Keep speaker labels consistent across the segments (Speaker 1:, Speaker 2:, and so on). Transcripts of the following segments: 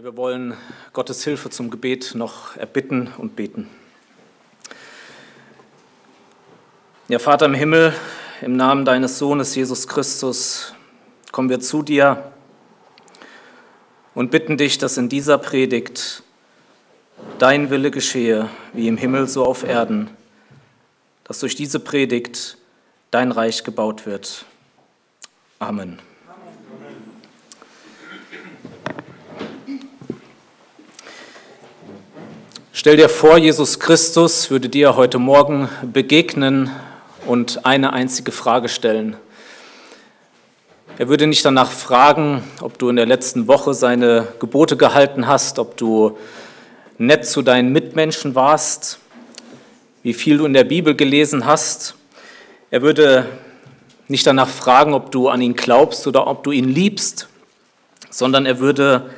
Speaker 1: Wir wollen Gottes Hilfe zum Gebet noch erbitten und beten. Ja, Vater im Himmel, im Namen deines Sohnes Jesus Christus kommen wir zu dir und bitten dich, dass in dieser Predigt dein Wille geschehe, wie im Himmel so auf Erden, dass durch diese Predigt dein Reich gebaut wird. Amen. Stell dir vor, Jesus Christus würde dir heute Morgen begegnen und eine einzige Frage stellen. Er würde nicht danach fragen, ob du in der letzten Woche seine Gebote gehalten hast, ob du nett zu deinen Mitmenschen warst, wie viel du in der Bibel gelesen hast. Er würde nicht danach fragen, ob du an ihn glaubst oder ob du ihn liebst, sondern er würde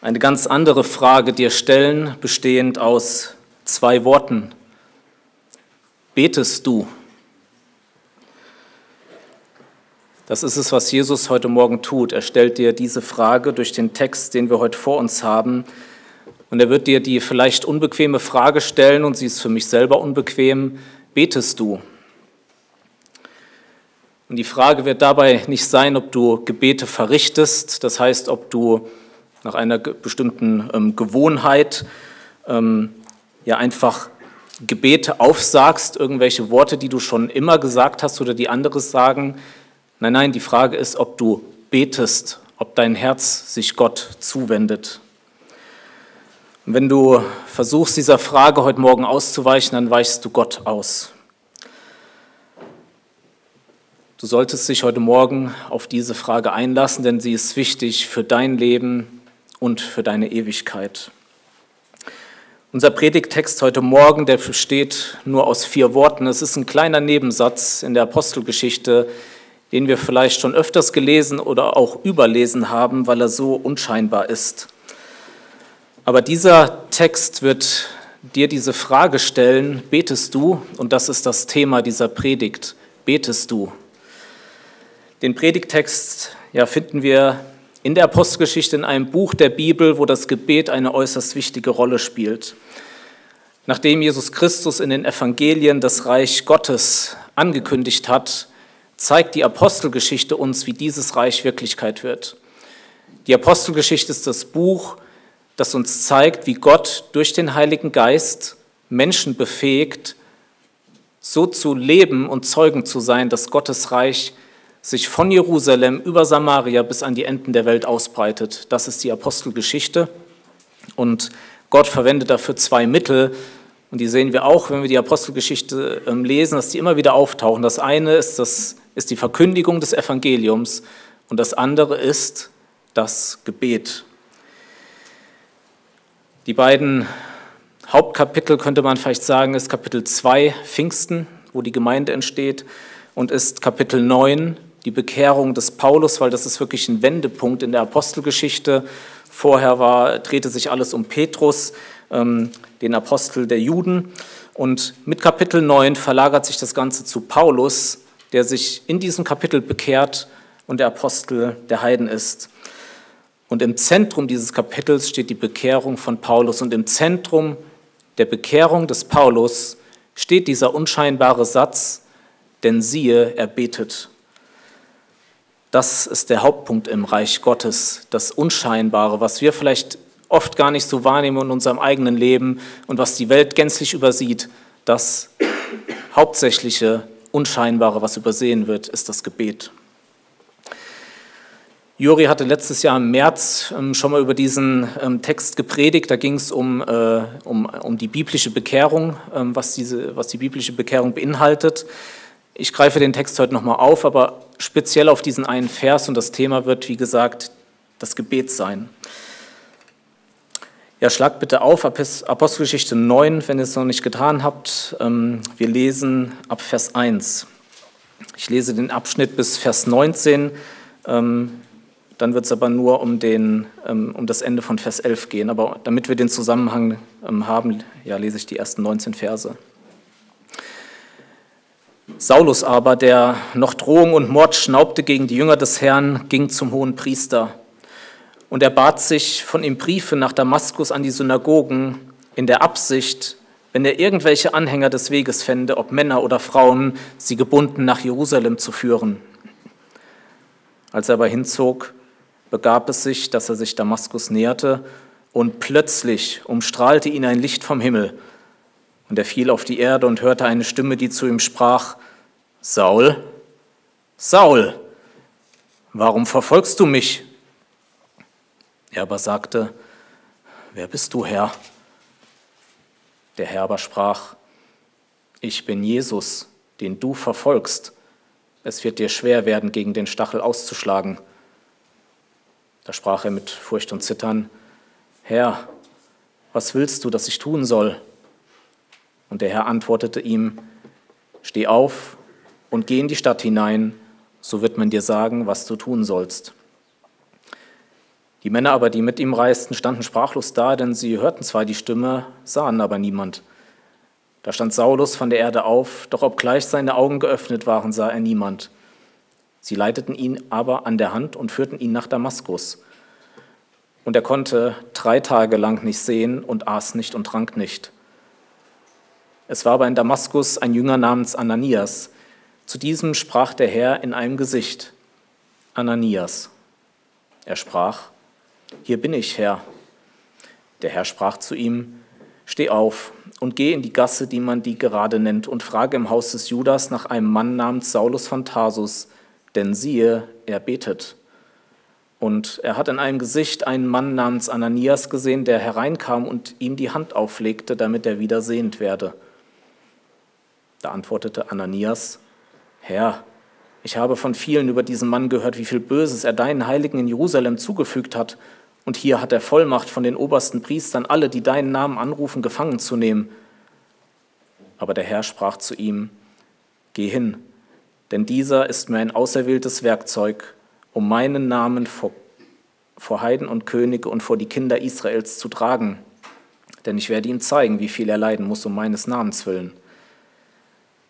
Speaker 1: eine ganz andere Frage dir stellen, bestehend aus zwei Worten. Betest du? Das ist es, was Jesus heute Morgen tut. Er stellt dir diese Frage durch den Text, den wir heute vor uns haben. Und er wird dir die vielleicht unbequeme Frage stellen, und sie ist für mich selber unbequem, betest du? Und die Frage wird dabei nicht sein, ob du Gebete verrichtest, das heißt, ob du nach einer bestimmten ähm, Gewohnheit ähm, ja einfach Gebete aufsagst, irgendwelche Worte, die du schon immer gesagt hast oder die anderes sagen. Nein, nein, die Frage ist, ob du betest, ob dein Herz sich Gott zuwendet. Und wenn du versuchst, dieser Frage heute Morgen auszuweichen, dann weichst du Gott aus. Du solltest dich heute Morgen auf diese Frage einlassen, denn sie ist wichtig für dein Leben, und für deine Ewigkeit. Unser Predigttext heute Morgen, der besteht nur aus vier Worten. Es ist ein kleiner Nebensatz in der Apostelgeschichte, den wir vielleicht schon öfters gelesen oder auch überlesen haben, weil er so unscheinbar ist. Aber dieser Text wird dir diese Frage stellen, betest du? Und das ist das Thema dieser Predigt, betest du? Den Predigttext ja, finden wir in der Apostelgeschichte in einem Buch der Bibel, wo das Gebet eine äußerst wichtige Rolle spielt. Nachdem Jesus Christus in den Evangelien das Reich Gottes angekündigt hat, zeigt die Apostelgeschichte uns, wie dieses Reich Wirklichkeit wird. Die Apostelgeschichte ist das Buch, das uns zeigt, wie Gott durch den Heiligen Geist Menschen befähigt, so zu leben und Zeugen zu sein, dass Gottes Reich sich von Jerusalem über Samaria bis an die Enden der Welt ausbreitet. Das ist die Apostelgeschichte. Und Gott verwendet dafür zwei Mittel. Und die sehen wir auch, wenn wir die Apostelgeschichte ähm, lesen, dass die immer wieder auftauchen. Das eine ist, das ist die Verkündigung des Evangeliums und das andere ist das Gebet. Die beiden Hauptkapitel könnte man vielleicht sagen, ist Kapitel 2 Pfingsten, wo die Gemeinde entsteht, und ist Kapitel 9 die Bekehrung des Paulus, weil das ist wirklich ein Wendepunkt in der Apostelgeschichte. Vorher war, drehte sich alles um Petrus, ähm, den Apostel der Juden. Und mit Kapitel 9 verlagert sich das Ganze zu Paulus, der sich in diesem Kapitel bekehrt und der Apostel der Heiden ist. Und im Zentrum dieses Kapitels steht die Bekehrung von Paulus. Und im Zentrum der Bekehrung des Paulus steht dieser unscheinbare Satz, denn siehe, er betet. Das ist der Hauptpunkt im Reich Gottes, das Unscheinbare, was wir vielleicht oft gar nicht so wahrnehmen in unserem eigenen Leben und was die Welt gänzlich übersieht. Das hauptsächliche Unscheinbare, was übersehen wird, ist das Gebet. Juri hatte letztes Jahr im März ähm, schon mal über diesen ähm, Text gepredigt. Da ging es um, äh, um, um die biblische Bekehrung, ähm, was, diese, was die biblische Bekehrung beinhaltet. Ich greife den Text heute nochmal auf, aber speziell auf diesen einen Vers und das Thema wird, wie gesagt, das Gebet sein. Ja, schlagt bitte auf, Apostelgeschichte 9, wenn ihr es noch nicht getan habt. Ähm, wir lesen ab Vers 1. Ich lese den Abschnitt bis Vers 19, ähm, dann wird es aber nur um, den, ähm, um das Ende von Vers 11 gehen. Aber damit wir den Zusammenhang haben, ja, lese ich die ersten 19 Verse. Saulus aber, der noch Drohung und Mord schnaubte gegen die Jünger des Herrn, ging zum hohen Priester Und er bat sich von ihm Briefe nach Damaskus an die Synagogen in der Absicht, wenn er irgendwelche Anhänger des Weges fände, ob Männer oder Frauen, sie gebunden nach Jerusalem zu führen. Als er aber hinzog, begab es sich, dass er sich Damaskus näherte, und plötzlich umstrahlte ihn ein Licht vom Himmel. Und er fiel auf die Erde und hörte eine Stimme, die zu ihm sprach, Saul, Saul, warum verfolgst du mich? Er aber sagte, wer bist du, Herr? Der Herr aber sprach, ich bin Jesus, den du verfolgst. Es wird dir schwer werden, gegen den Stachel auszuschlagen. Da sprach er mit Furcht und Zittern, Herr, was willst du, dass ich tun soll? Und der Herr antwortete ihm, Steh auf und geh in die Stadt hinein, so wird man dir sagen, was du tun sollst. Die Männer aber, die mit ihm reisten, standen sprachlos da, denn sie hörten zwar die Stimme, sahen aber niemand. Da stand Saulus von der Erde auf, doch obgleich seine Augen geöffnet waren, sah er niemand. Sie leiteten ihn aber an der Hand und führten ihn nach Damaskus. Und er konnte drei Tage lang nicht sehen und aß nicht und trank nicht. Es war aber in Damaskus ein Jünger namens Ananias. Zu diesem sprach der Herr in einem Gesicht, Ananias. Er sprach, hier bin ich, Herr. Der Herr sprach zu ihm, Steh auf und geh in die Gasse, die man die gerade nennt, und frage im Haus des Judas nach einem Mann namens Saulus von Tarsus, denn siehe, er betet. Und er hat in einem Gesicht einen Mann namens Ananias gesehen, der hereinkam und ihm die Hand auflegte, damit er wieder sehend werde. Da antwortete Ananias, Herr, ich habe von vielen über diesen Mann gehört, wie viel Böses er deinen Heiligen in Jerusalem zugefügt hat. Und hier hat er Vollmacht von den obersten Priestern, alle, die deinen Namen anrufen, gefangen zu nehmen. Aber der Herr sprach zu ihm, Geh hin, denn dieser ist mir ein auserwähltes Werkzeug, um meinen Namen vor, vor Heiden und Könige und vor die Kinder Israels zu tragen. Denn ich werde ihm zeigen, wie viel er leiden muss um meines Namens willen.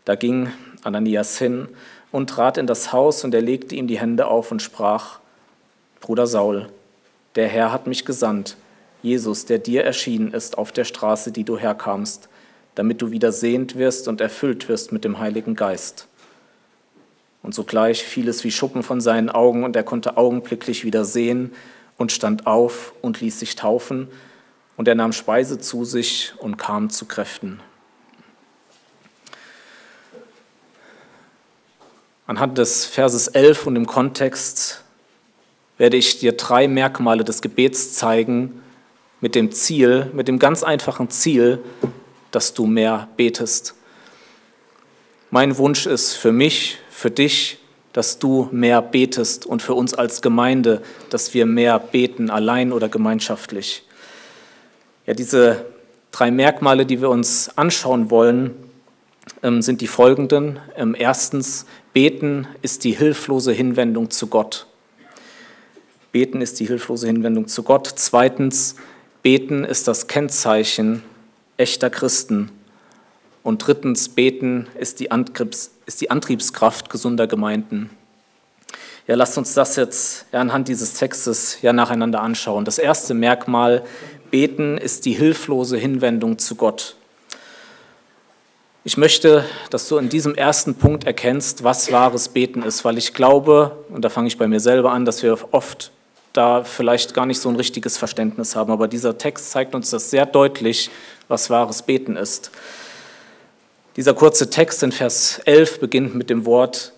Speaker 1: Da ging Ananias hin und trat in das Haus und er legte ihm die Hände auf und sprach, Bruder Saul, der Herr hat mich gesandt, Jesus, der dir erschienen ist auf der Straße, die du herkamst, damit du wieder sehend wirst und erfüllt wirst mit dem Heiligen Geist. Und sogleich fiel es wie Schuppen von seinen Augen und er konnte augenblicklich wieder sehen und stand auf und ließ sich taufen und er nahm Speise zu sich und kam zu Kräften. Anhand des Verses 11 und im Kontext werde ich dir drei Merkmale des Gebets zeigen mit dem Ziel, mit dem ganz einfachen Ziel, dass du mehr betest. Mein Wunsch ist für mich, für dich, dass du mehr betest und für uns als Gemeinde, dass wir mehr beten, allein oder gemeinschaftlich. Ja, diese drei Merkmale, die wir uns anschauen wollen, sind die folgenden. Ähm, erstens, Beten ist die hilflose Hinwendung zu Gott. Beten ist die hilflose Hinwendung zu Gott. Zweitens, Beten ist das Kennzeichen echter Christen. Und drittens, Beten ist die, Antriebs, ist die Antriebskraft gesunder Gemeinden. Ja, lasst uns das jetzt anhand dieses Textes ja nacheinander anschauen. Das erste Merkmal, Beten ist die hilflose Hinwendung zu Gott. Ich möchte, dass du in diesem ersten Punkt erkennst, was wahres Beten ist, weil ich glaube, und da fange ich bei mir selber an, dass wir oft da vielleicht gar nicht so ein richtiges Verständnis haben, aber dieser Text zeigt uns das sehr deutlich, was wahres Beten ist. Dieser kurze Text in Vers 11 beginnt mit dem Wort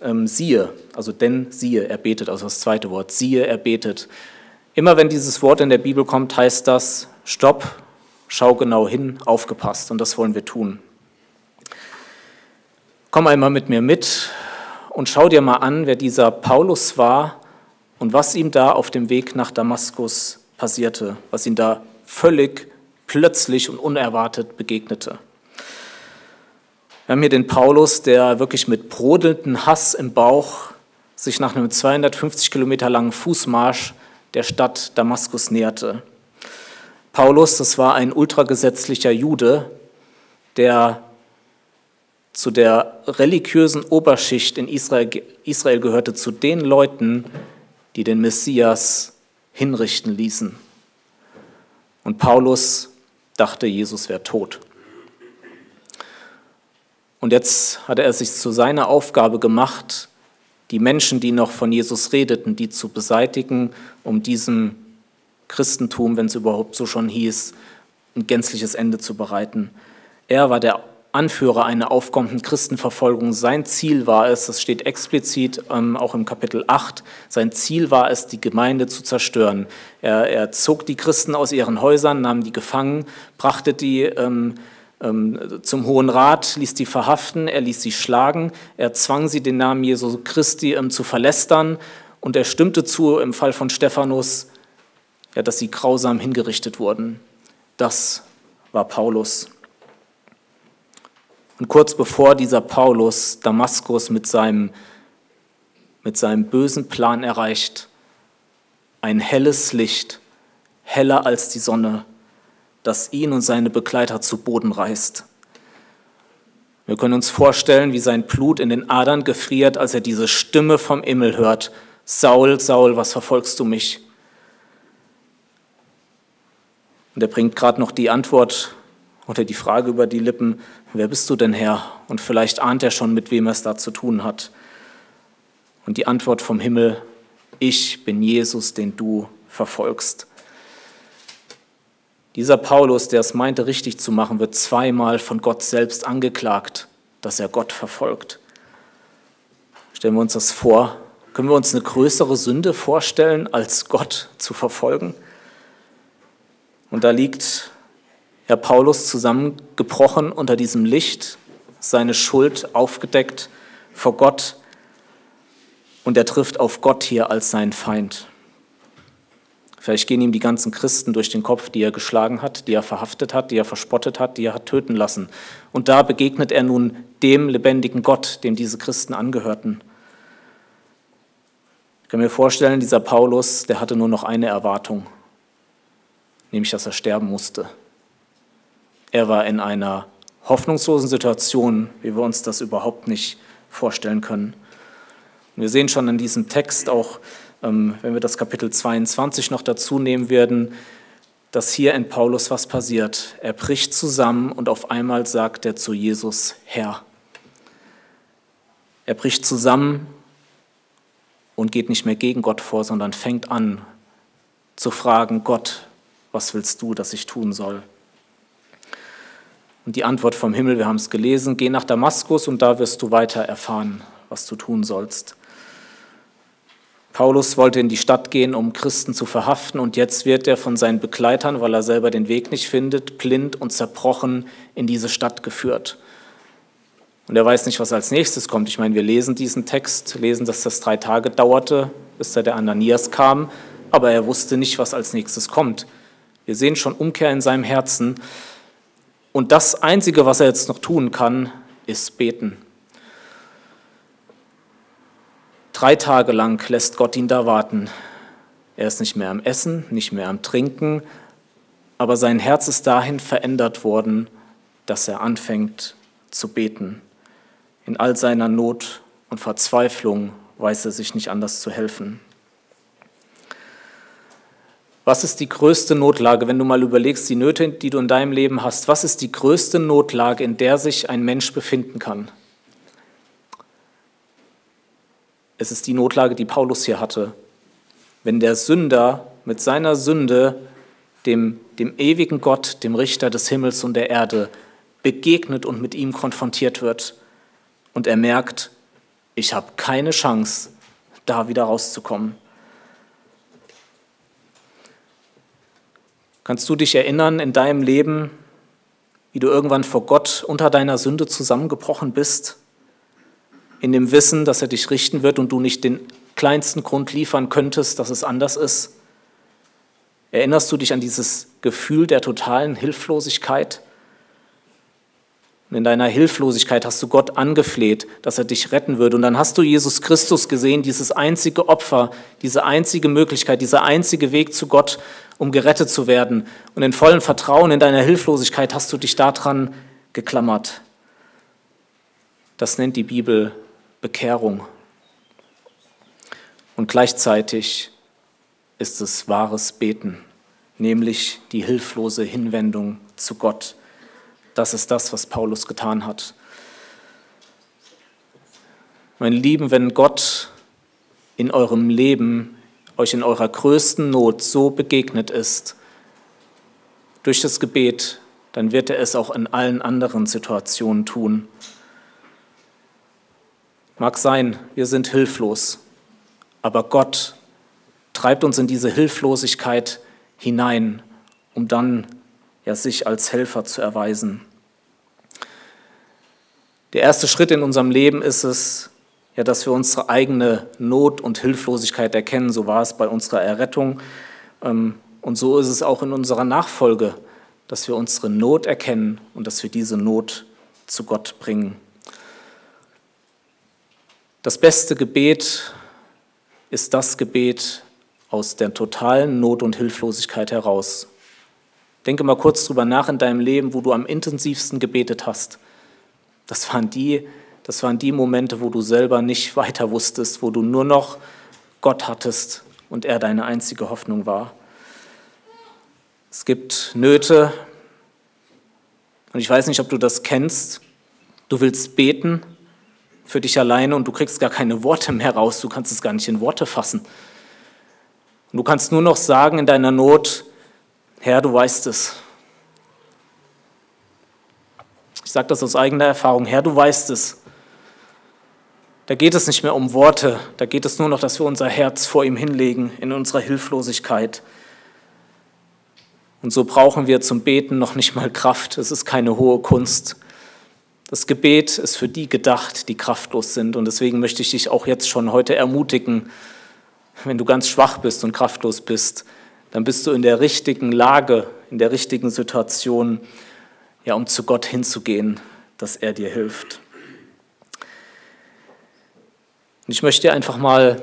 Speaker 1: ähm, siehe, also denn siehe, er betet, also das zweite Wort, siehe, er betet. Immer wenn dieses Wort in der Bibel kommt, heißt das, stopp, schau genau hin, aufgepasst und das wollen wir tun. Komm einmal mit mir mit und schau dir mal an, wer dieser Paulus war und was ihm da auf dem Weg nach Damaskus passierte, was ihm da völlig plötzlich und unerwartet begegnete. Wir haben hier den Paulus, der wirklich mit brodelndem Hass im Bauch sich nach einem 250 Kilometer langen Fußmarsch der Stadt Damaskus näherte. Paulus, das war ein ultragesetzlicher Jude, der zu der religiösen Oberschicht in Israel, Israel gehörte, zu den Leuten, die den Messias hinrichten ließen. Und Paulus dachte, Jesus wäre tot. Und jetzt hatte er sich zu seiner Aufgabe gemacht, die Menschen, die noch von Jesus redeten, die zu beseitigen, um diesem Christentum, wenn es überhaupt so schon hieß, ein gänzliches Ende zu bereiten. Er war der Anführer einer aufkommenden Christenverfolgung. Sein Ziel war es, das steht explizit ähm, auch im Kapitel 8, sein Ziel war es, die Gemeinde zu zerstören. Er, er zog die Christen aus ihren Häusern, nahm die gefangen, brachte die ähm, ähm, zum Hohen Rat, ließ die verhaften, er ließ sie schlagen, er zwang sie, den Namen Jesu Christi ähm, zu verlästern und er stimmte zu im Fall von Stephanus, ja, dass sie grausam hingerichtet wurden. Das war Paulus. Und kurz bevor dieser Paulus Damaskus mit seinem, mit seinem bösen Plan erreicht, ein helles Licht, heller als die Sonne, das ihn und seine Begleiter zu Boden reißt. Wir können uns vorstellen, wie sein Blut in den Adern gefriert, als er diese Stimme vom Himmel hört. Saul, Saul, was verfolgst du mich? Und er bringt gerade noch die Antwort oder die Frage über die Lippen, wer bist du denn Herr? Und vielleicht ahnt er schon, mit wem er es da zu tun hat. Und die Antwort vom Himmel, ich bin Jesus, den du verfolgst. Dieser Paulus, der es meinte, richtig zu machen, wird zweimal von Gott selbst angeklagt, dass er Gott verfolgt. Stellen wir uns das vor. Können wir uns eine größere Sünde vorstellen, als Gott zu verfolgen? Und da liegt Herr Paulus zusammengebrochen unter diesem Licht, seine Schuld aufgedeckt vor Gott und er trifft auf Gott hier als seinen Feind. Vielleicht gehen ihm die ganzen Christen durch den Kopf, die er geschlagen hat, die er verhaftet hat, die er verspottet hat, die er hat töten lassen. Und da begegnet er nun dem lebendigen Gott, dem diese Christen angehörten. Ich kann mir vorstellen, dieser Paulus, der hatte nur noch eine Erwartung, nämlich dass er sterben musste. Er war in einer hoffnungslosen Situation, wie wir uns das überhaupt nicht vorstellen können. Und wir sehen schon in diesem Text auch, ähm, wenn wir das Kapitel 22 noch dazu nehmen werden, dass hier in Paulus was passiert. Er bricht zusammen und auf einmal sagt er zu Jesus, Herr. Er bricht zusammen und geht nicht mehr gegen Gott vor, sondern fängt an zu fragen, Gott, was willst du, dass ich tun soll? Und die Antwort vom Himmel, wir haben es gelesen, geh nach Damaskus und da wirst du weiter erfahren, was du tun sollst. Paulus wollte in die Stadt gehen, um Christen zu verhaften, und jetzt wird er von seinen Begleitern, weil er selber den Weg nicht findet, blind und zerbrochen in diese Stadt geführt. Und er weiß nicht, was als nächstes kommt. Ich meine, wir lesen diesen Text, lesen, dass das drei Tage dauerte, bis da der Ananias kam, aber er wusste nicht, was als nächstes kommt. Wir sehen schon Umkehr in seinem Herzen. Und das Einzige, was er jetzt noch tun kann, ist beten. Drei Tage lang lässt Gott ihn da warten. Er ist nicht mehr am Essen, nicht mehr am Trinken, aber sein Herz ist dahin verändert worden, dass er anfängt zu beten. In all seiner Not und Verzweiflung weiß er sich nicht anders zu helfen. Was ist die größte Notlage, wenn du mal überlegst, die Nöte, die du in deinem Leben hast, was ist die größte Notlage, in der sich ein Mensch befinden kann? Es ist die Notlage, die Paulus hier hatte. Wenn der Sünder mit seiner Sünde dem, dem ewigen Gott, dem Richter des Himmels und der Erde, begegnet und mit ihm konfrontiert wird und er merkt, ich habe keine Chance, da wieder rauszukommen. Kannst du dich erinnern in deinem Leben, wie du irgendwann vor Gott unter deiner Sünde zusammengebrochen bist, in dem Wissen, dass er dich richten wird und du nicht den kleinsten Grund liefern könntest, dass es anders ist? Erinnerst du dich an dieses Gefühl der totalen Hilflosigkeit? Und in deiner Hilflosigkeit hast du Gott angefleht, dass er dich retten würde. Und dann hast du Jesus Christus gesehen, dieses einzige Opfer, diese einzige Möglichkeit, dieser einzige Weg zu Gott, um gerettet zu werden. Und in vollem Vertrauen in deiner Hilflosigkeit hast du dich daran geklammert. Das nennt die Bibel Bekehrung. Und gleichzeitig ist es wahres Beten, nämlich die hilflose Hinwendung zu Gott. Das ist das, was Paulus getan hat. Meine Lieben, wenn Gott in eurem Leben euch in eurer größten Not so begegnet ist, durch das Gebet, dann wird er es auch in allen anderen Situationen tun. Mag sein, wir sind hilflos, aber Gott treibt uns in diese Hilflosigkeit hinein, um dann ja, sich als Helfer zu erweisen. Der erste Schritt in unserem Leben ist es, ja, dass wir unsere eigene Not und Hilflosigkeit erkennen. So war es bei unserer Errettung. Ähm, und so ist es auch in unserer Nachfolge, dass wir unsere Not erkennen und dass wir diese Not zu Gott bringen. Das beste Gebet ist das Gebet aus der totalen Not und Hilflosigkeit heraus. Denke mal kurz drüber nach in deinem Leben, wo du am intensivsten gebetet hast. Das waren die, das waren die Momente, wo du selber nicht weiter wusstest, wo du nur noch Gott hattest und er deine einzige Hoffnung war. Es gibt Nöte, und ich weiß nicht, ob du das kennst. Du willst beten, für dich alleine und du kriegst gar keine Worte mehr raus, du kannst es gar nicht in Worte fassen. Und du kannst nur noch sagen in deiner Not, Herr, du weißt es. Ich sage das aus eigener Erfahrung, Herr, du weißt es. Da geht es nicht mehr um Worte, da geht es nur noch, dass wir unser Herz vor ihm hinlegen in unserer Hilflosigkeit. Und so brauchen wir zum Beten noch nicht mal Kraft. Es ist keine hohe Kunst. Das Gebet ist für die gedacht, die kraftlos sind. Und deswegen möchte ich dich auch jetzt schon heute ermutigen, wenn du ganz schwach bist und kraftlos bist, dann bist du in der richtigen Lage, in der richtigen Situation, ja, um zu Gott hinzugehen, dass er dir hilft. Und ich möchte dir einfach mal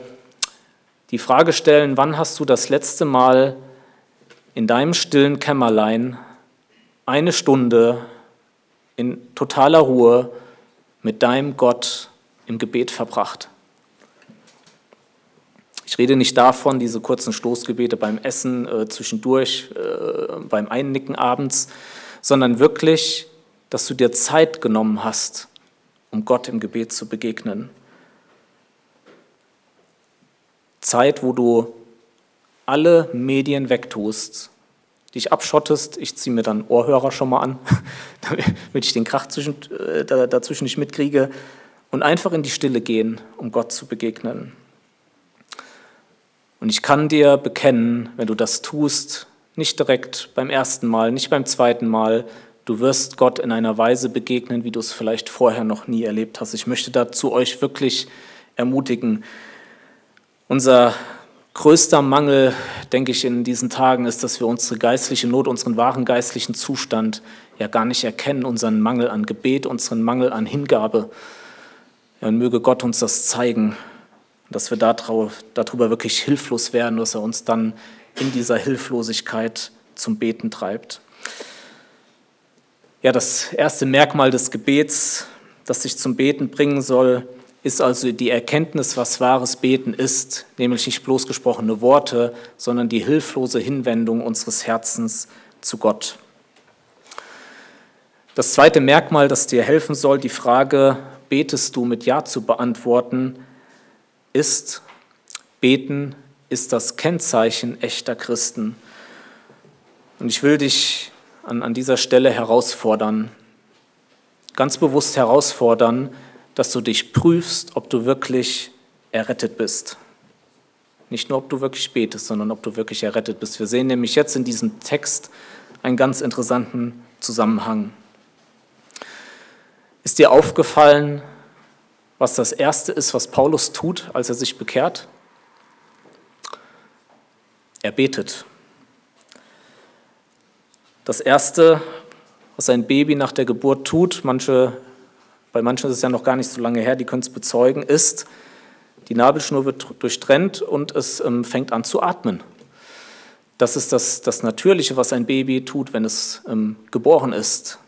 Speaker 1: die Frage stellen, wann hast du das letzte Mal in deinem stillen Kämmerlein eine Stunde in totaler Ruhe mit deinem Gott im Gebet verbracht. Ich rede nicht davon, diese kurzen Stoßgebete beim Essen, äh, zwischendurch, äh, beim Einnicken abends, sondern wirklich, dass du dir Zeit genommen hast, um Gott im Gebet zu begegnen. Zeit, wo du alle Medien wegtust dich abschottest. Ich ziehe mir dann Ohrhörer schon mal an, damit ich den Krach äh, dazwischen nicht mitkriege. Und einfach in die Stille gehen, um Gott zu begegnen. Und ich kann dir bekennen, wenn du das tust, nicht direkt beim ersten Mal, nicht beim zweiten Mal, du wirst Gott in einer Weise begegnen, wie du es vielleicht vorher noch nie erlebt hast. Ich möchte dazu euch wirklich ermutigen. Unser größter Mangel, denke ich, in diesen Tagen ist, dass wir unsere geistliche Not, unseren wahren geistlichen Zustand ja gar nicht erkennen, unseren Mangel an Gebet, unseren Mangel an Hingabe. Ja, und möge Gott uns das zeigen, dass wir darüber wirklich hilflos werden, dass er uns dann in dieser Hilflosigkeit zum Beten treibt. Ja, das erste Merkmal des Gebets, das dich zum Beten bringen soll, ist also die Erkenntnis, was wahres Beten ist, nämlich nicht bloß gesprochene Worte, sondern die hilflose Hinwendung unseres Herzens zu Gott. Das zweite Merkmal, das dir helfen soll, die Frage, betest du mit Ja zu beantworten, ist, beten ist das Kennzeichen echter Christen. Und ich will dich an, an dieser Stelle herausfordern, ganz bewusst herausfordern, dass du dich prüfst, ob du wirklich errettet bist. Nicht nur, ob du wirklich betest, sondern ob du wirklich errettet bist. Wir sehen nämlich jetzt in diesem Text einen ganz interessanten Zusammenhang. Ist dir aufgefallen, was das Erste ist, was Paulus tut, als er sich bekehrt? Er betet. Das Erste, was ein Baby nach der Geburt tut, manche bei manchen ist es ja noch gar nicht so lange her, die können es bezeugen, ist, die Nabelschnur wird durchtrennt und es ähm, fängt an zu atmen. Das ist das, das Natürliche, was ein Baby tut, wenn es ähm, geboren ist.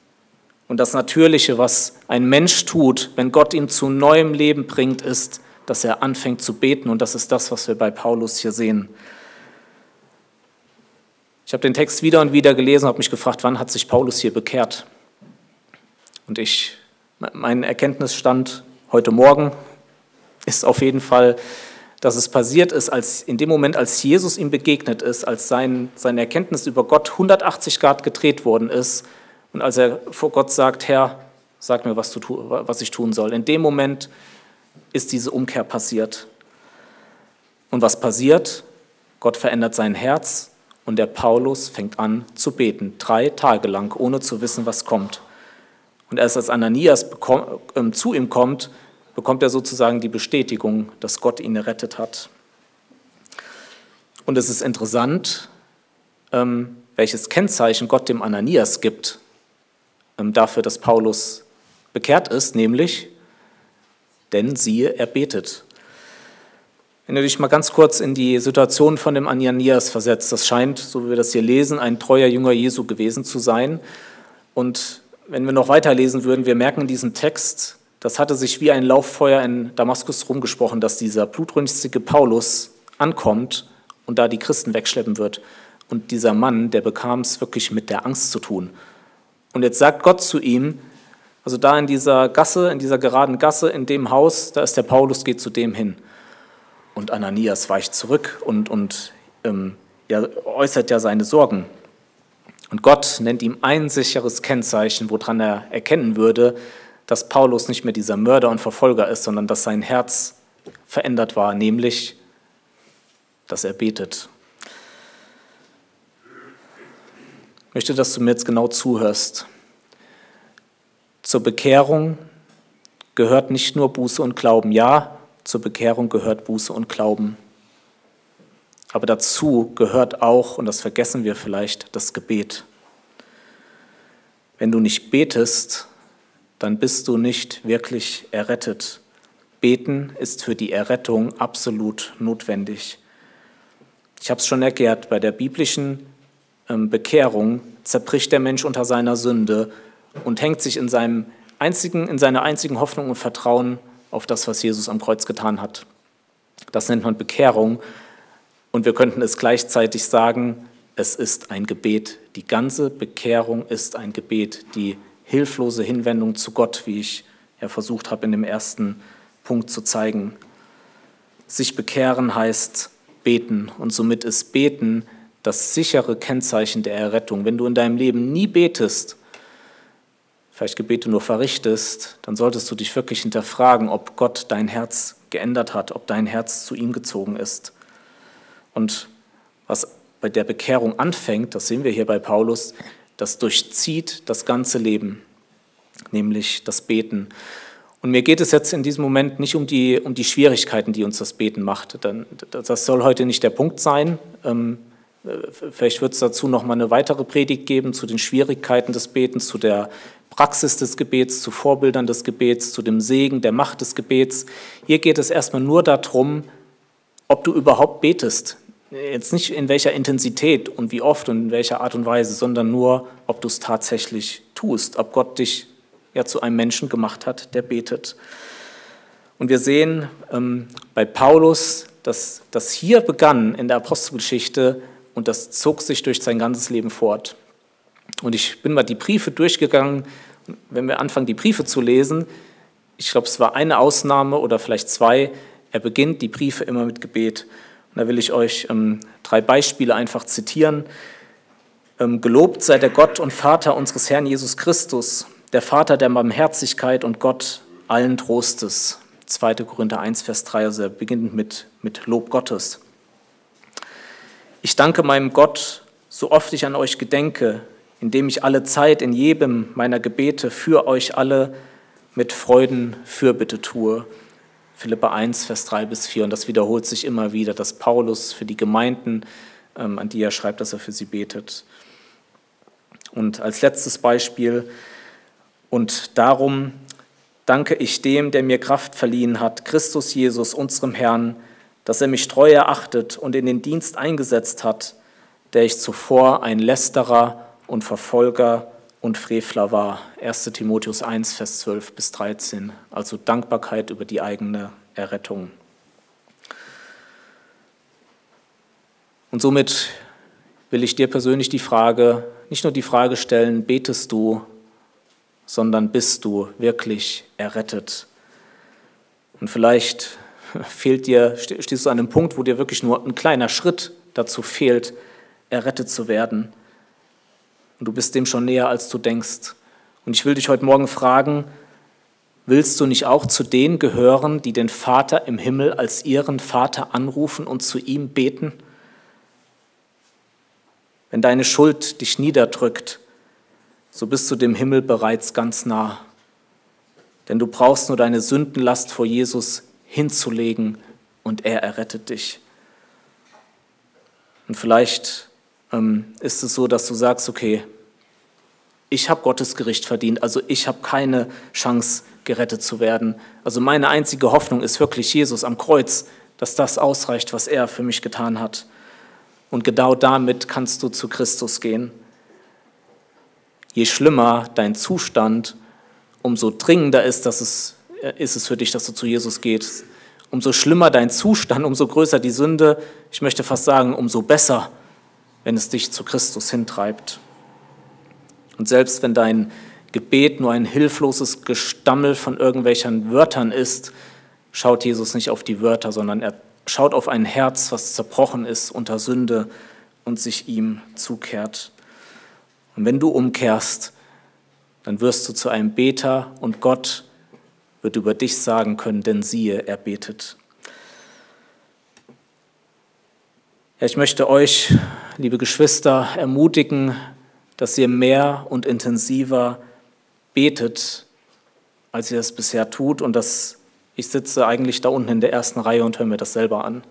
Speaker 1: Und das Natürliche, was ein Mensch tut, wenn Gott ihn zu neuem Leben bringt, ist, dass er anfängt zu beten. Und das ist das, was wir bei Paulus hier sehen. Ich habe den Text wieder und wieder gelesen habe mich gefragt, wann hat sich Paulus hier bekehrt? Und ich, mein Erkenntnisstand heute Morgen ist auf jeden Fall, dass es passiert ist, als in dem Moment, als Jesus ihm begegnet ist, als sein, seine Erkenntnis über Gott 180 Grad gedreht worden ist und als er vor Gott sagt, Herr, sag mir, was, du, was ich tun soll. In dem Moment ist diese Umkehr passiert. Und was passiert? Gott verändert sein Herz und der Paulus fängt an zu beten, drei Tage lang, ohne zu wissen, was kommt. Und erst als Ananias äh, zu ihm kommt, bekommt er sozusagen die Bestätigung, dass Gott ihn errettet hat. Und es ist interessant, ähm, welches Kennzeichen Gott dem Ananias gibt ähm, dafür, dass Paulus bekehrt ist, nämlich, denn siehe, er betet. Wenn du dich mal ganz kurz in die Situation von dem Ananias versetzt, das scheint, so wie wir das hier lesen, ein treuer Jünger Jesu gewesen zu sein. Und wenn wir noch weiterlesen würden, wir merken in diesem Text, das hatte sich wie ein Lauffeuer in Damaskus rumgesprochen, dass dieser blutrünstige Paulus ankommt und da die Christen wegschleppen wird. Und dieser Mann, der bekam es wirklich mit der Angst zu tun. Und jetzt sagt Gott zu ihm, also da in dieser Gasse, in dieser geraden Gasse, in dem Haus, da ist der Paulus, geht zu dem hin. Und Ananias weicht zurück und, und ähm, ja, äußert ja seine Sorgen. Und Gott nennt ihm ein sicheres Kennzeichen, woran er erkennen würde, dass Paulus nicht mehr dieser Mörder und Verfolger ist, sondern dass sein Herz verändert war, nämlich, dass er betet. Möchte, dass du mir jetzt genau zuhörst. Zur Bekehrung gehört nicht nur Buße und Glauben. Ja, zur Bekehrung gehört Buße und Glauben. Aber dazu gehört auch, und das vergessen wir vielleicht, das Gebet. Wenn du nicht betest, dann bist du nicht wirklich errettet. Beten ist für die Errettung absolut notwendig. Ich habe es schon erklärt, bei der biblischen Bekehrung zerbricht der Mensch unter seiner Sünde und hängt sich in, seinem einzigen, in seiner einzigen Hoffnung und Vertrauen auf das, was Jesus am Kreuz getan hat. Das nennt man Bekehrung. Und wir könnten es gleichzeitig sagen, es ist ein Gebet. Die ganze Bekehrung ist ein Gebet, die hilflose Hinwendung zu Gott, wie ich ja versucht habe in dem ersten Punkt zu zeigen. Sich bekehren heißt beten und somit ist beten das sichere Kennzeichen der Errettung. Wenn du in deinem Leben nie betest, vielleicht Gebete nur verrichtest, dann solltest du dich wirklich hinterfragen, ob Gott dein Herz geändert hat, ob dein Herz zu ihm gezogen ist. Und was bei der Bekehrung anfängt, das sehen wir hier bei Paulus, das durchzieht das ganze Leben, nämlich das Beten. Und mir geht es jetzt in diesem Moment nicht um die, um die Schwierigkeiten, die uns das Beten macht. Das soll heute nicht der Punkt sein. Vielleicht wird es dazu noch mal eine weitere Predigt geben zu den Schwierigkeiten des Betens, zu der Praxis des Gebets, zu Vorbildern des Gebets, zu dem Segen, der Macht des Gebets. Hier geht es erstmal nur darum, ob du überhaupt betest. Jetzt nicht in welcher Intensität und wie oft und in welcher Art und Weise, sondern nur, ob du es tatsächlich tust, ob Gott dich ja zu einem Menschen gemacht hat, der betet. Und wir sehen ähm, bei Paulus, dass das hier begann in der Apostelgeschichte und das zog sich durch sein ganzes Leben fort. Und ich bin mal die Briefe durchgegangen. Wenn wir anfangen, die Briefe zu lesen, ich glaube, es war eine Ausnahme oder vielleicht zwei, er beginnt die Briefe immer mit Gebet. Und da will ich euch ähm, drei Beispiele einfach zitieren. Ähm, Gelobt sei der Gott und Vater unseres Herrn Jesus Christus, der Vater der Barmherzigkeit und Gott allen Trostes. 2. Korinther 1, Vers 3, also er beginnt mit, mit Lob Gottes. Ich danke meinem Gott, so oft ich an euch gedenke, indem ich alle Zeit in jedem meiner Gebete für euch alle mit Freuden Fürbitte tue. Philippa 1, Vers 3 bis 4. Und das wiederholt sich immer wieder, dass Paulus für die Gemeinden, ähm, an die er schreibt, dass er für sie betet. Und als letztes Beispiel, und darum danke ich dem, der mir Kraft verliehen hat, Christus Jesus, unserem Herrn, dass er mich treu erachtet und in den Dienst eingesetzt hat, der ich zuvor ein Lästerer und Verfolger und Frevler war. 1 Timotheus 1, Vers 12 bis 13. Also Dankbarkeit über die eigene Errettung. Und somit will ich dir persönlich die Frage, nicht nur die Frage stellen, betest du, sondern bist du wirklich errettet? Und vielleicht fehlt dir, stehst du an einem Punkt, wo dir wirklich nur ein kleiner Schritt dazu fehlt, errettet zu werden. Und du bist dem schon näher, als du denkst. Und ich will dich heute Morgen fragen, willst du nicht auch zu denen gehören, die den Vater im Himmel als ihren Vater anrufen und zu ihm beten? Wenn deine Schuld dich niederdrückt, so bist du dem Himmel bereits ganz nah. Denn du brauchst nur deine Sündenlast vor Jesus hinzulegen und er errettet dich. Und vielleicht ähm, ist es so, dass du sagst, okay, ich habe Gottes Gericht verdient, also ich habe keine Chance, gerettet zu werden. Also meine einzige Hoffnung ist wirklich Jesus am Kreuz, dass das ausreicht, was er für mich getan hat. Und genau damit kannst du zu Christus gehen. Je schlimmer dein Zustand, umso dringender ist, dass es, ist es für dich, dass du zu Jesus gehst. Umso schlimmer dein Zustand, umso größer die Sünde, ich möchte fast sagen, umso besser, wenn es dich zu Christus hintreibt. Und selbst wenn dein Gebet nur ein hilfloses Gestammel von irgendwelchen Wörtern ist, schaut Jesus nicht auf die Wörter, sondern er schaut auf ein Herz, was zerbrochen ist unter Sünde und sich ihm zukehrt. Und wenn du umkehrst, dann wirst du zu einem Beter und Gott wird über dich sagen können, denn siehe, er betet. Ja, ich möchte euch, liebe Geschwister, ermutigen, dass ihr mehr und intensiver betet, als ihr es bisher tut. Und dass ich sitze eigentlich da unten in der ersten Reihe und höre mir das selber an.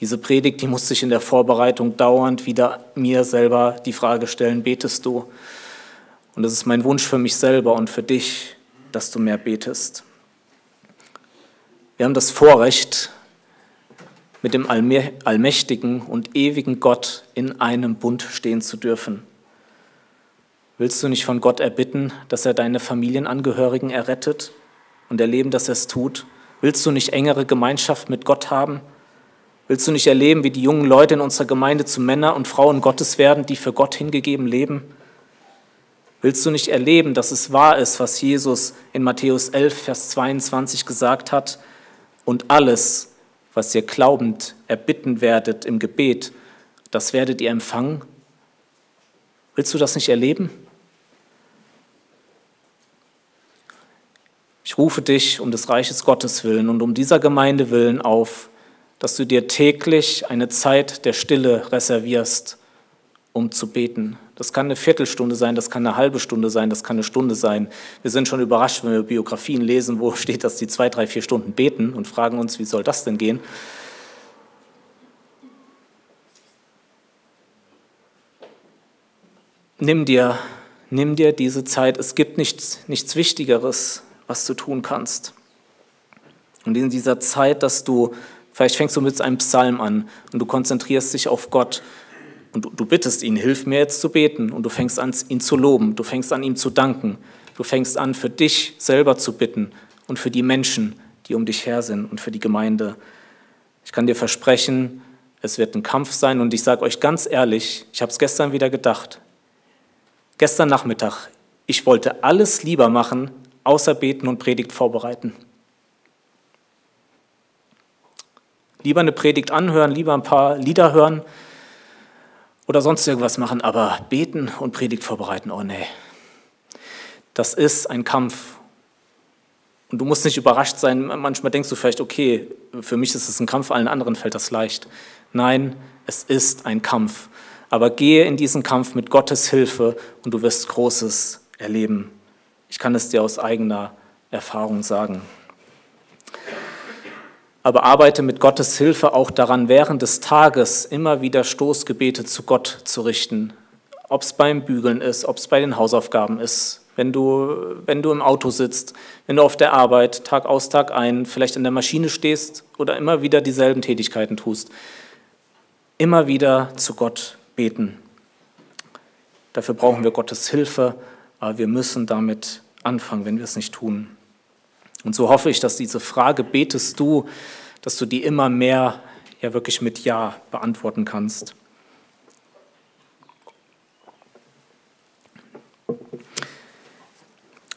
Speaker 1: Diese Predigt, die muss sich in der Vorbereitung dauernd wieder mir selber die Frage stellen, betest du? Und das ist mein Wunsch für mich selber und für dich, dass du mehr betest. Wir haben das Vorrecht, mit dem allmächtigen und ewigen Gott in einem Bund stehen zu dürfen. Willst du nicht von Gott erbitten, dass er deine Familienangehörigen errettet und erleben, dass er es tut? Willst du nicht engere Gemeinschaft mit Gott haben? Willst du nicht erleben, wie die jungen Leute in unserer Gemeinde zu Männer und Frauen Gottes werden, die für Gott hingegeben leben? Willst du nicht erleben, dass es wahr ist, was Jesus in Matthäus 11, Vers 22 gesagt hat? Und alles, was ihr glaubend erbitten werdet im Gebet, das werdet ihr empfangen? Willst du das nicht erleben? Ich rufe dich um des Reiches Gottes willen und um dieser Gemeinde willen auf, dass du dir täglich eine Zeit der Stille reservierst, um zu beten. Das kann eine Viertelstunde sein, das kann eine halbe Stunde sein, das kann eine Stunde sein. Wir sind schon überrascht, wenn wir Biografien lesen, wo steht, dass die zwei, drei, vier Stunden beten und fragen uns, wie soll das denn gehen? Nimm dir, nimm dir diese Zeit. Es gibt nichts, nichts Wichtigeres was du tun kannst. Und in dieser Zeit, dass du, vielleicht fängst du mit einem Psalm an und du konzentrierst dich auf Gott und du, bittest ihn, hilf mir jetzt zu beten. Und du fängst an, ihn zu loben, du fängst an, ihm zu danken, du fängst an, für dich selber zu bitten und für die Menschen, die um dich her sind und für die Gemeinde. Ich kann dir versprechen, es wird ein Kampf sein. Und ich sage euch ganz ehrlich, ich habe es gestern wieder gedacht, gestern Nachmittag, ich wollte alles lieber machen, außer beten und Predigt vorbereiten. Lieber eine Predigt anhören, lieber ein paar Lieder hören oder sonst irgendwas machen, aber beten und Predigt vorbereiten, oh nee. Das ist ein Kampf. Und du musst nicht überrascht sein, manchmal denkst du vielleicht, okay, für mich ist es ein Kampf, allen anderen fällt das leicht. Nein, es ist ein Kampf. Aber gehe in diesen Kampf mit Gottes Hilfe und du wirst Großes erleben. Ich kann es dir aus eigener Erfahrung sagen. Aber arbeite mit Gottes Hilfe auch daran, während des Tages immer wieder Stoßgebete zu Gott zu richten. Ob es beim Bügeln ist, ob es bei den Hausaufgaben ist, wenn du, wenn du im Auto sitzt, wenn du auf der Arbeit Tag aus, Tag ein, vielleicht in der Maschine stehst oder immer wieder dieselben Tätigkeiten tust. Immer wieder zu Gott beten. Dafür brauchen wir Gottes Hilfe, aber wir müssen damit anfangen, wenn wir es nicht tun. Und so hoffe ich, dass diese Frage, betest du, dass du die immer mehr ja wirklich mit Ja beantworten kannst.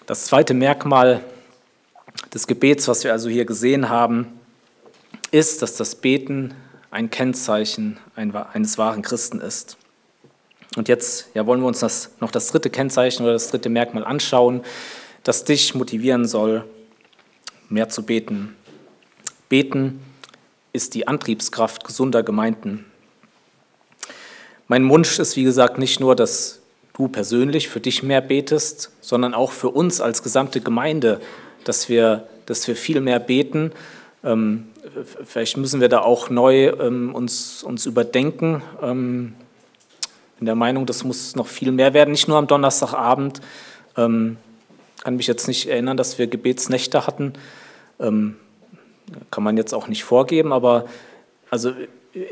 Speaker 1: Das zweite Merkmal des Gebets, was wir also hier gesehen haben, ist, dass das Beten ein Kennzeichen eines wahren Christen ist. Und jetzt ja, wollen wir uns das, noch das dritte Kennzeichen oder das dritte Merkmal anschauen, das dich motivieren soll, mehr zu beten. Beten ist die Antriebskraft gesunder Gemeinden. Mein Wunsch ist, wie gesagt, nicht nur, dass du persönlich für dich mehr betest, sondern auch für uns als gesamte Gemeinde, dass wir, dass wir viel mehr beten. Ähm, vielleicht müssen wir da auch neu ähm, uns, uns überdenken. Ähm, bin der Meinung, das muss noch viel mehr werden, nicht nur am Donnerstagabend. Kann mich jetzt nicht erinnern, dass wir Gebetsnächte hatten. Ähm, kann man jetzt auch nicht vorgeben, aber also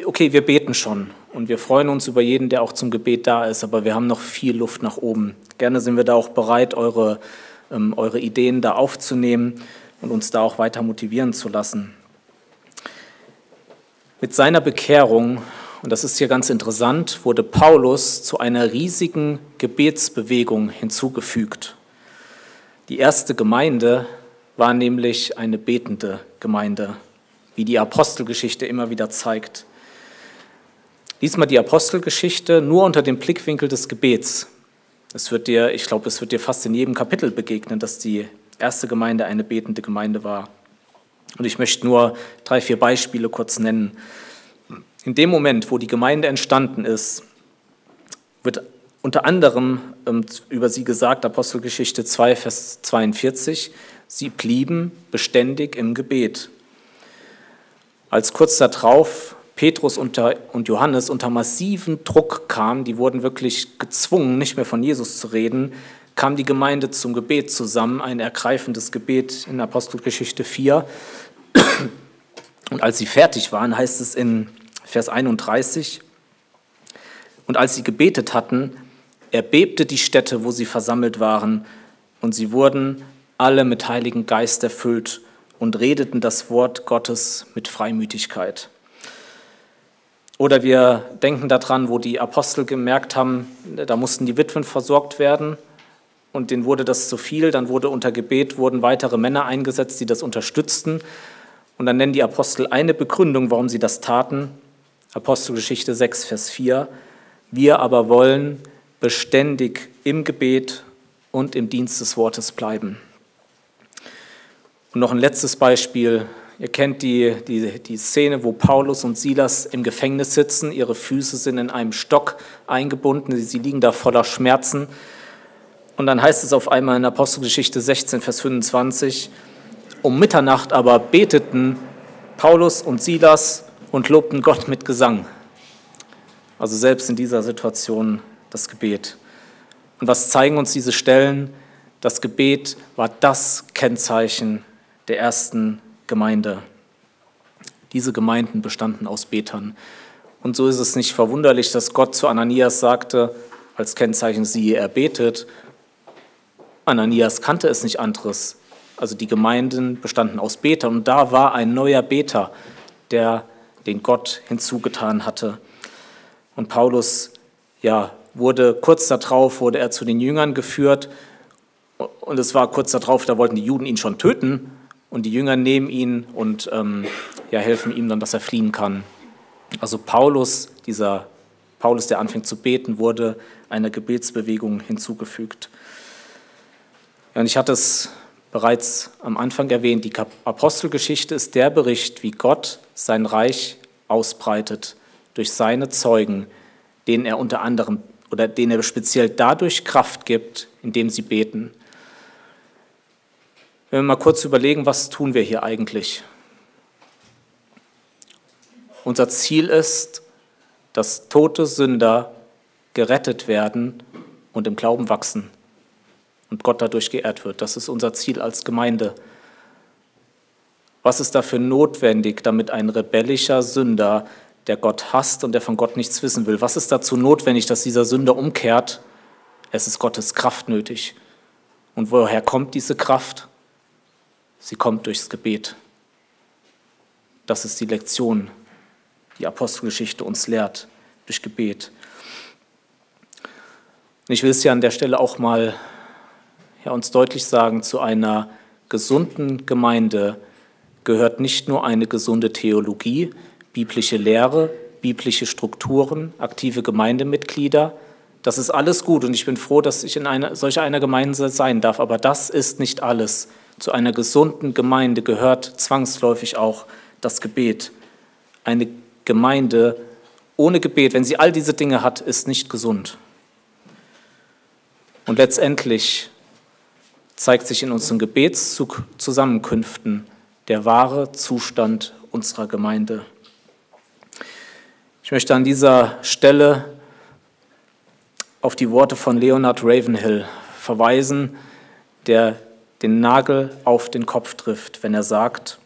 Speaker 1: okay, wir beten schon und wir freuen uns über jeden, der auch zum Gebet da ist, aber wir haben noch viel Luft nach oben. Gerne sind wir da auch bereit, eure, ähm, eure Ideen da aufzunehmen und uns da auch weiter motivieren zu lassen. Mit seiner Bekehrung, und das ist hier ganz interessant, wurde Paulus zu einer riesigen Gebetsbewegung hinzugefügt. Die erste Gemeinde war nämlich eine betende Gemeinde, wie die Apostelgeschichte immer wieder zeigt. Lies mal die Apostelgeschichte nur unter dem Blickwinkel des Gebets. Es wird dir, ich glaube, es wird dir fast in jedem Kapitel begegnen, dass die erste Gemeinde eine betende Gemeinde war. Und ich möchte nur drei, vier Beispiele kurz nennen. In dem Moment, wo die Gemeinde entstanden ist, wird unter anderem ähm, über sie gesagt, Apostelgeschichte 2, Vers 42, Sie blieben beständig im Gebet. Als kurz darauf Petrus und Johannes unter massiven Druck kamen, die wurden wirklich gezwungen, nicht mehr von Jesus zu reden, kam die Gemeinde zum Gebet zusammen, ein ergreifendes Gebet in Apostelgeschichte 4. Und als sie fertig waren, heißt es in Vers 31, und als sie gebetet hatten, erbebte die Stätte, wo sie versammelt waren, und sie wurden alle mit Heiligen Geist erfüllt und redeten das Wort Gottes mit Freimütigkeit. Oder wir denken daran, wo die Apostel gemerkt haben, da mussten die Witwen versorgt werden und denen wurde das zu viel. Dann wurde unter Gebet wurden weitere Männer eingesetzt, die das unterstützten. Und dann nennen die Apostel eine Begründung, warum sie das taten. Apostelgeschichte 6, Vers 4. Wir aber wollen beständig im Gebet und im Dienst des Wortes bleiben. Und noch ein letztes Beispiel. Ihr kennt die, die, die Szene, wo Paulus und Silas im Gefängnis sitzen. Ihre Füße sind in einem Stock eingebunden. Sie liegen da voller Schmerzen. Und dann heißt es auf einmal in Apostelgeschichte 16, Vers 25, um Mitternacht aber beteten Paulus und Silas und lobten Gott mit Gesang. Also selbst in dieser Situation das Gebet. Und was zeigen uns diese Stellen? Das Gebet war das Kennzeichen der ersten Gemeinde. Diese Gemeinden bestanden aus Betern. Und so ist es nicht verwunderlich, dass Gott zu Ananias sagte, als Kennzeichen siehe, er betet. Ananias kannte es nicht anderes. Also die Gemeinden bestanden aus Betern und da war ein neuer Beter, der den Gott hinzugetan hatte. Und Paulus, ja, wurde kurz darauf, wurde er zu den Jüngern geführt und es war kurz darauf, da wollten die Juden ihn schon töten und die Jünger nehmen ihn und ähm, ja, helfen ihm dann, dass er fliehen kann. Also Paulus, dieser Paulus, der anfängt zu beten, wurde einer Gebetsbewegung hinzugefügt. Ja, und ich hatte es bereits am Anfang erwähnt, die Apostelgeschichte ist der Bericht, wie Gott sein Reich ausbreitet durch seine Zeugen, denen er unter anderem oder denen er speziell dadurch Kraft gibt, indem sie beten. Wenn wir mal kurz überlegen, was tun wir hier eigentlich? Unser Ziel ist, dass tote Sünder gerettet werden und im Glauben wachsen und Gott dadurch geehrt wird. Das ist unser Ziel als Gemeinde. Was ist dafür notwendig, damit ein rebellischer Sünder, der Gott hasst und der von Gott nichts wissen will, was ist dazu notwendig, dass dieser Sünder umkehrt? Es ist Gottes Kraft nötig. Und woher kommt diese Kraft? Sie kommt durchs Gebet. Das ist die Lektion, die Apostelgeschichte uns lehrt, durch Gebet. Und ich will es ja an der Stelle auch mal ja, uns deutlich sagen, zu einer gesunden Gemeinde gehört nicht nur eine gesunde Theologie, biblische Lehre, biblische Strukturen, aktive Gemeindemitglieder. Das ist alles gut und ich bin froh, dass ich in einer, solch einer Gemeinde sein darf. Aber das ist nicht alles. Zu einer gesunden Gemeinde gehört zwangsläufig auch das Gebet. Eine Gemeinde ohne Gebet, wenn sie all diese Dinge hat, ist nicht gesund. Und letztendlich zeigt sich in unseren Gebetszusammenkünften der wahre Zustand unserer Gemeinde. Ich möchte an dieser Stelle auf die Worte von Leonard Ravenhill verweisen, der den Nagel auf den Kopf trifft, wenn er sagt,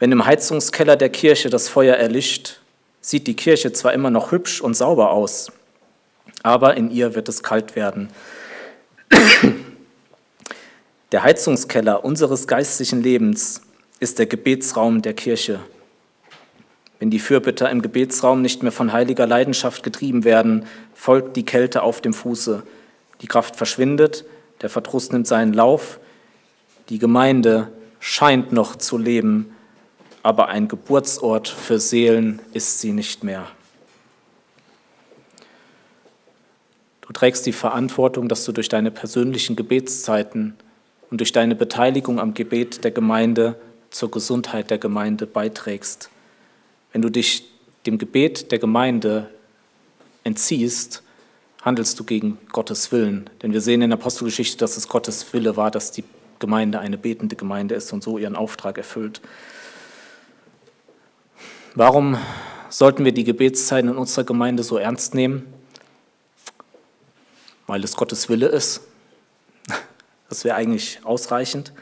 Speaker 1: wenn im Heizungskeller der Kirche das Feuer erlischt, sieht die Kirche zwar immer noch hübsch und sauber aus, aber in ihr wird es kalt werden. Der Heizungskeller unseres geistlichen Lebens ist der Gebetsraum der Kirche. Wenn die Fürbitter im Gebetsraum nicht mehr von heiliger Leidenschaft getrieben werden, folgt die Kälte auf dem Fuße. Die Kraft verschwindet, der Verdruss nimmt seinen Lauf. Die Gemeinde scheint noch zu leben, aber ein Geburtsort für Seelen ist sie nicht mehr. Du trägst die Verantwortung, dass du durch deine persönlichen Gebetszeiten und durch deine Beteiligung am Gebet der Gemeinde zur Gesundheit der Gemeinde beiträgst. Wenn du dich dem Gebet der Gemeinde entziehst, handelst du gegen Gottes Willen. Denn wir sehen in der Apostelgeschichte, dass es Gottes Wille war, dass die Gemeinde eine betende Gemeinde ist und so ihren Auftrag erfüllt. Warum sollten wir die Gebetszeiten in unserer Gemeinde so ernst nehmen? Weil es Gottes Wille ist. Das wäre eigentlich ausreichend,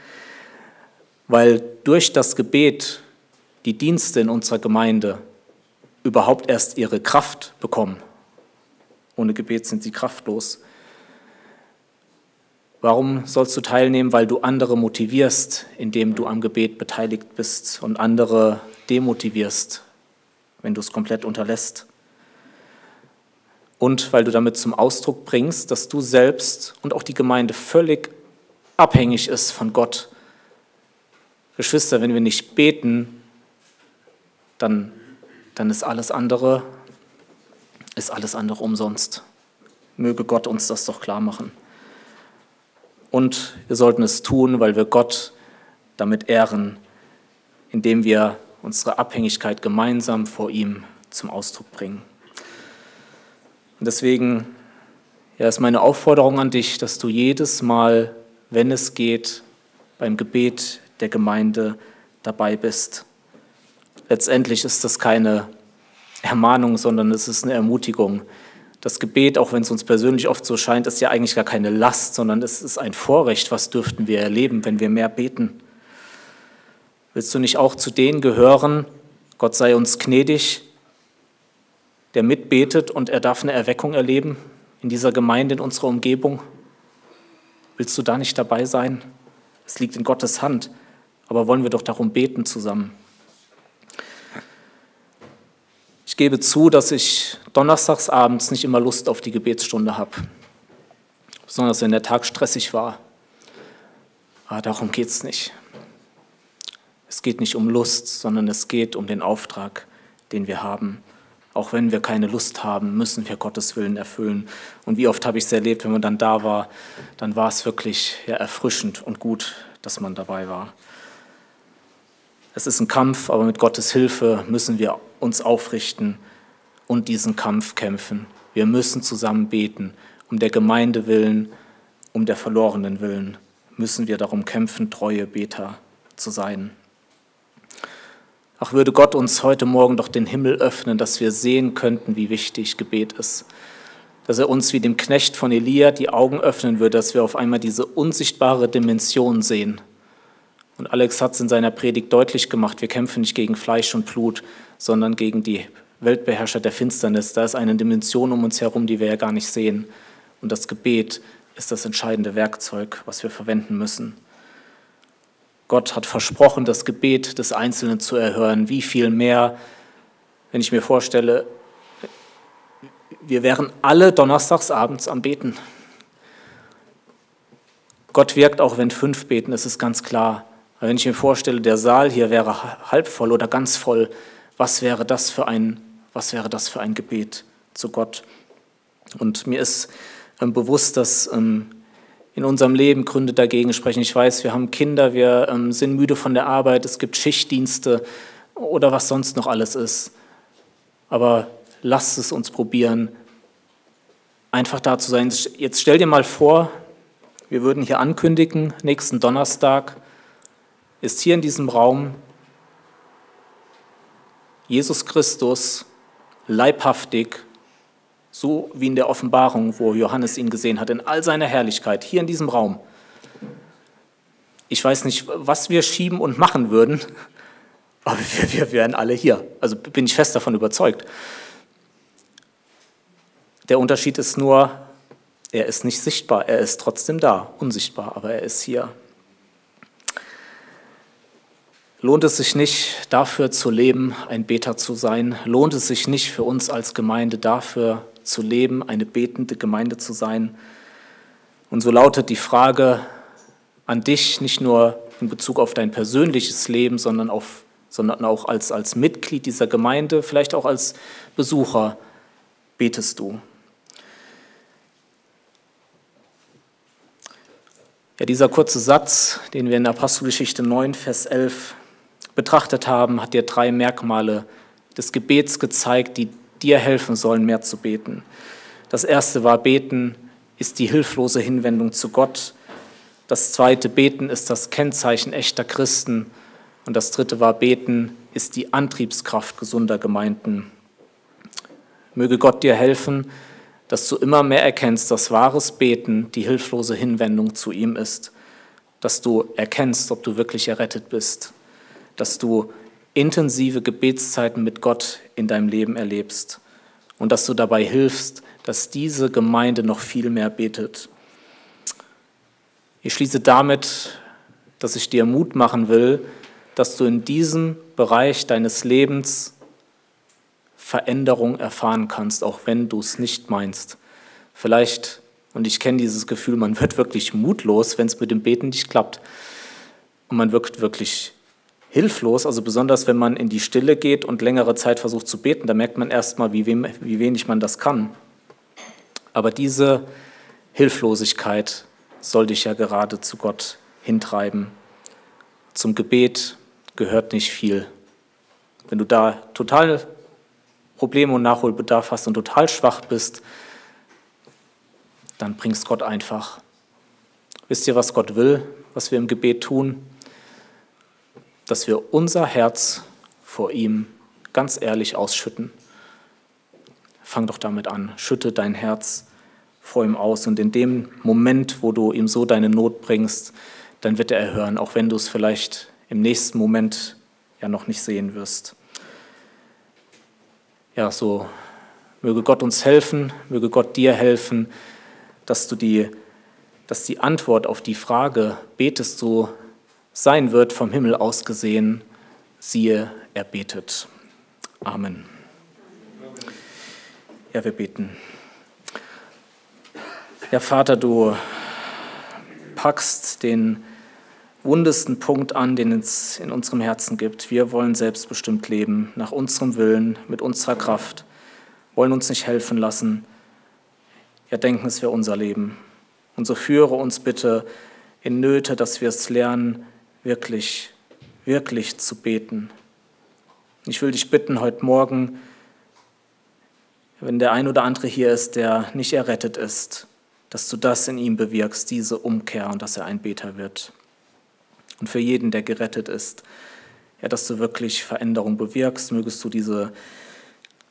Speaker 1: weil durch das Gebet die Dienste in unserer Gemeinde überhaupt erst ihre Kraft bekommen. Ohne Gebet sind sie kraftlos. Warum sollst du teilnehmen? Weil du andere motivierst, indem du am Gebet beteiligt bist und andere demotivierst, wenn du es komplett unterlässt. Und weil du damit zum Ausdruck bringst, dass du selbst und auch die Gemeinde völlig abhängig ist von Gott. Geschwister, wenn wir nicht beten, dann, dann ist alles andere, ist alles andere umsonst. Möge Gott uns das doch klar machen. Und wir sollten es tun, weil wir Gott damit ehren, indem wir unsere Abhängigkeit gemeinsam vor ihm zum Ausdruck bringen. Und deswegen ja, ist meine Aufforderung an dich, dass du jedes Mal wenn es geht, beim Gebet der Gemeinde dabei bist. Letztendlich ist das keine Ermahnung, sondern es ist eine Ermutigung. Das Gebet, auch wenn es uns persönlich oft so scheint, ist ja eigentlich gar keine Last, sondern es ist ein Vorrecht. Was dürften wir erleben, wenn wir mehr beten? Willst du nicht auch zu denen gehören, Gott sei uns gnädig, der mitbetet und er darf eine Erweckung erleben in dieser Gemeinde, in unserer Umgebung? Willst du da nicht dabei sein? Es liegt in Gottes Hand, aber wollen wir doch darum beten zusammen. Ich gebe zu, dass ich donnerstags abends nicht immer Lust auf die Gebetsstunde habe, besonders wenn der Tag stressig war. Aber darum geht es nicht. Es geht nicht um Lust, sondern es geht um den Auftrag, den wir haben. Auch wenn wir keine Lust haben, müssen wir Gottes Willen erfüllen. Und wie oft habe ich es erlebt, wenn man dann da war, dann war es wirklich ja, erfrischend und gut, dass man dabei war. Es ist ein Kampf, aber mit Gottes Hilfe müssen wir uns aufrichten und diesen Kampf kämpfen. Wir müssen zusammen beten, um der Gemeinde willen, um der Verlorenen willen, müssen wir darum kämpfen, treue Beter zu sein. Ach, würde Gott uns heute Morgen doch den Himmel öffnen, dass wir sehen könnten, wie wichtig Gebet ist. Dass er uns wie dem Knecht von Elia die Augen öffnen würde, dass wir auf einmal diese unsichtbare Dimension sehen. Und Alex hat es in seiner Predigt deutlich gemacht, wir kämpfen nicht gegen Fleisch und Blut, sondern gegen die Weltbeherrscher der Finsternis. Da ist eine Dimension um uns herum, die wir ja gar nicht sehen. Und das Gebet ist das entscheidende Werkzeug, was wir verwenden müssen. Gott hat versprochen, das Gebet des Einzelnen zu erhören. Wie viel mehr, wenn ich mir vorstelle, wir wären alle donnerstagsabends am Beten. Gott wirkt auch, wenn fünf beten, das ist ganz klar. Aber wenn ich mir vorstelle, der Saal hier wäre halb voll oder ganz voll, was wäre das für ein, was wäre das für ein Gebet zu Gott? Und mir ist ähm, bewusst, dass ähm, in unserem Leben Gründe dagegen sprechen. Ich weiß, wir haben Kinder, wir ähm, sind müde von der Arbeit, es gibt Schichtdienste oder was sonst noch alles ist. Aber lasst es uns probieren, einfach da zu sein. Jetzt stell dir mal vor, wir würden hier ankündigen, nächsten Donnerstag ist hier in diesem Raum Jesus Christus leibhaftig, so wie in der Offenbarung, wo Johannes ihn gesehen hat, in all seiner Herrlichkeit, hier in diesem Raum. Ich weiß nicht, was wir schieben und machen würden, aber wir, wir wären alle hier. Also bin ich fest davon überzeugt. Der Unterschied ist nur, er ist nicht sichtbar, er ist trotzdem da, unsichtbar, aber er ist hier. Lohnt es sich nicht, dafür zu leben, ein Beter zu sein? Lohnt es sich nicht für uns als Gemeinde dafür zu leben, eine betende Gemeinde zu sein? Und so lautet die Frage an dich, nicht nur in Bezug auf dein persönliches Leben, sondern, auf, sondern auch als, als Mitglied dieser Gemeinde, vielleicht auch als Besucher, betest du? Ja, dieser kurze Satz, den wir in Apostelgeschichte 9, Vers 11 betrachtet haben, hat dir drei Merkmale des Gebets gezeigt, die dir helfen sollen, mehr zu beten. Das erste war, beten ist die hilflose Hinwendung zu Gott. Das zweite, beten ist das Kennzeichen echter Christen. Und das dritte war, beten ist die Antriebskraft gesunder Gemeinden. Möge Gott dir helfen, dass du immer mehr erkennst, dass wahres Beten die hilflose Hinwendung zu ihm ist, dass du erkennst, ob du wirklich errettet bist, dass du intensive Gebetszeiten mit Gott in deinem Leben erlebst und dass du dabei hilfst, dass diese Gemeinde noch viel mehr betet. Ich schließe damit, dass ich dir Mut machen will, dass du in diesem Bereich deines Lebens Veränderung erfahren kannst, auch wenn du es nicht meinst. Vielleicht, und ich kenne dieses Gefühl, man wird wirklich mutlos, wenn es mit dem Beten nicht klappt. Und man wirkt wirklich hilflos, also besonders wenn man in die Stille geht und längere Zeit versucht zu beten, da merkt man erstmal, wie, wie wenig man das kann. Aber diese Hilflosigkeit soll dich ja gerade zu Gott hintreiben. Zum Gebet gehört nicht viel. Wenn du da total Probleme und Nachholbedarf hast und total schwach bist, dann bringst Gott einfach. Wisst ihr, was Gott will, was wir im Gebet tun? Dass wir unser Herz vor ihm ganz ehrlich ausschütten. Fang doch damit an. Schütte dein Herz vor ihm aus. Und in dem Moment, wo du ihm so deine Not bringst, dann wird er erhören, auch wenn du es vielleicht im nächsten Moment ja noch nicht sehen wirst ja, so möge Gott uns helfen, möge Gott dir helfen, dass du die, dass die Antwort auf die Frage, betest du, sein wird vom Himmel aus gesehen, siehe, er betet. Amen. Ja, wir beten. Ja, Vater, du packst den wundesten Punkt an, den es in unserem Herzen gibt. Wir wollen selbstbestimmt leben, nach unserem Willen, mit unserer Kraft, wollen uns nicht helfen lassen. Ja, denken, es wäre unser Leben. Und so führe uns bitte in Nöte, dass wir es lernen, wirklich, wirklich zu beten. Ich will dich bitten, heute Morgen, wenn der ein oder andere hier ist, der nicht errettet ist, dass du das in ihm bewirkst, diese Umkehr und dass er ein Beter wird und für jeden, der gerettet ist. Ja, dass du wirklich Veränderung bewirkst, mögest du diese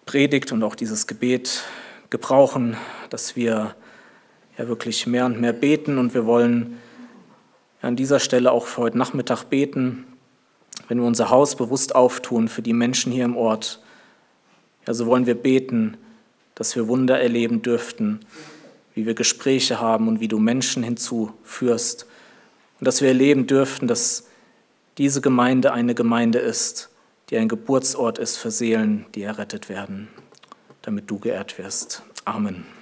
Speaker 1: Predigt und auch dieses Gebet gebrauchen, dass wir ja wirklich mehr und mehr beten und wir wollen an dieser Stelle auch für heute Nachmittag beten, wenn wir unser Haus bewusst auftun für die Menschen hier im Ort. Ja, so wollen wir beten, dass wir Wunder erleben dürften, wie wir Gespräche haben und wie du Menschen hinzuführst und dass wir erleben dürften, dass diese Gemeinde eine Gemeinde ist, die ein Geburtsort ist für Seelen, die errettet werden, damit du geehrt wirst. Amen.